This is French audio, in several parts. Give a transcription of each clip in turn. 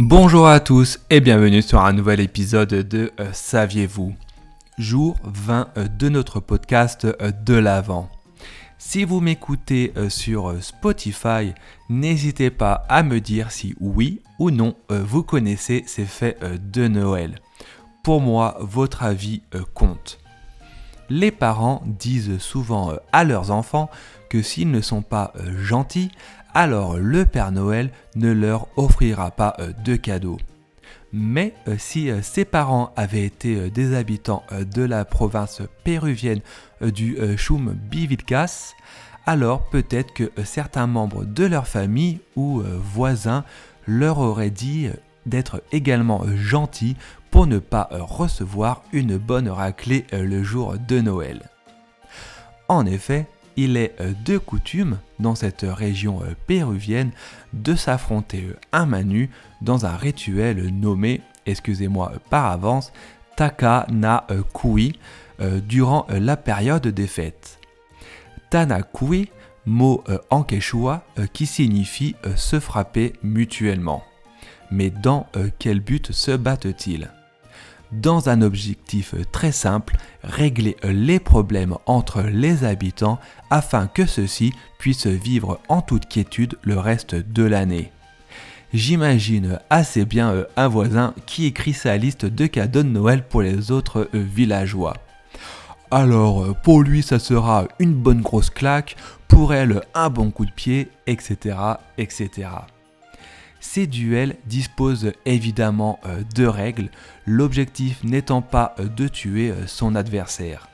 Bonjour à tous et bienvenue sur un nouvel épisode de euh, Saviez-vous? Jour 20 euh, de notre podcast euh, de l'Avent. Si vous m'écoutez sur Spotify, n'hésitez pas à me dire si oui ou non vous connaissez ces fêtes de Noël. Pour moi, votre avis compte. Les parents disent souvent à leurs enfants que s'ils ne sont pas gentils, alors le Père Noël ne leur offrira pas euh, de cadeaux. Mais euh, si euh, ses parents avaient été des habitants de la province péruvienne du Chum Bivilcas, alors peut-être que certains membres de leur famille ou voisins leur auraient dit d'être également gentils pour ne pas recevoir une bonne raclée le jour de Noël. En effet, il est euh, de coutume dans cette région euh, péruvienne de s'affronter euh, un manu dans un rituel nommé, excusez-moi par avance, Takanakui durant la période des fêtes. Tanakui, mot en quechua qui signifie se frapper mutuellement. Mais dans quel but se battent-ils? Dans un objectif très simple, régler les problèmes entre les habitants afin que ceux-ci puissent vivre en toute quiétude le reste de l'année. J'imagine assez bien euh, un voisin qui écrit sa liste de cadeaux de Noël pour les autres euh, villageois. Alors, euh, pour lui, ça sera une bonne grosse claque, pour elle, un bon coup de pied, etc. etc. Ces duels disposent évidemment euh, de règles, l'objectif n'étant pas euh, de tuer euh, son adversaire.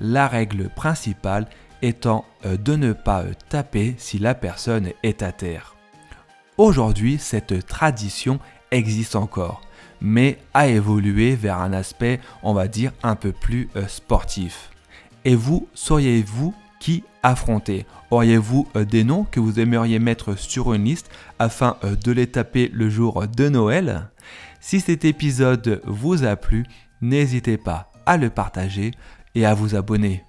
La règle principale étant de ne pas taper si la personne est à terre. Aujourd'hui, cette tradition existe encore, mais a évolué vers un aspect, on va dire, un peu plus sportif. Et vous, sauriez-vous qui affronter. Auriez-vous euh, des noms que vous aimeriez mettre sur une liste afin euh, de les taper le jour de Noël? Si cet épisode vous a plu, n'hésitez pas à le partager et à vous abonner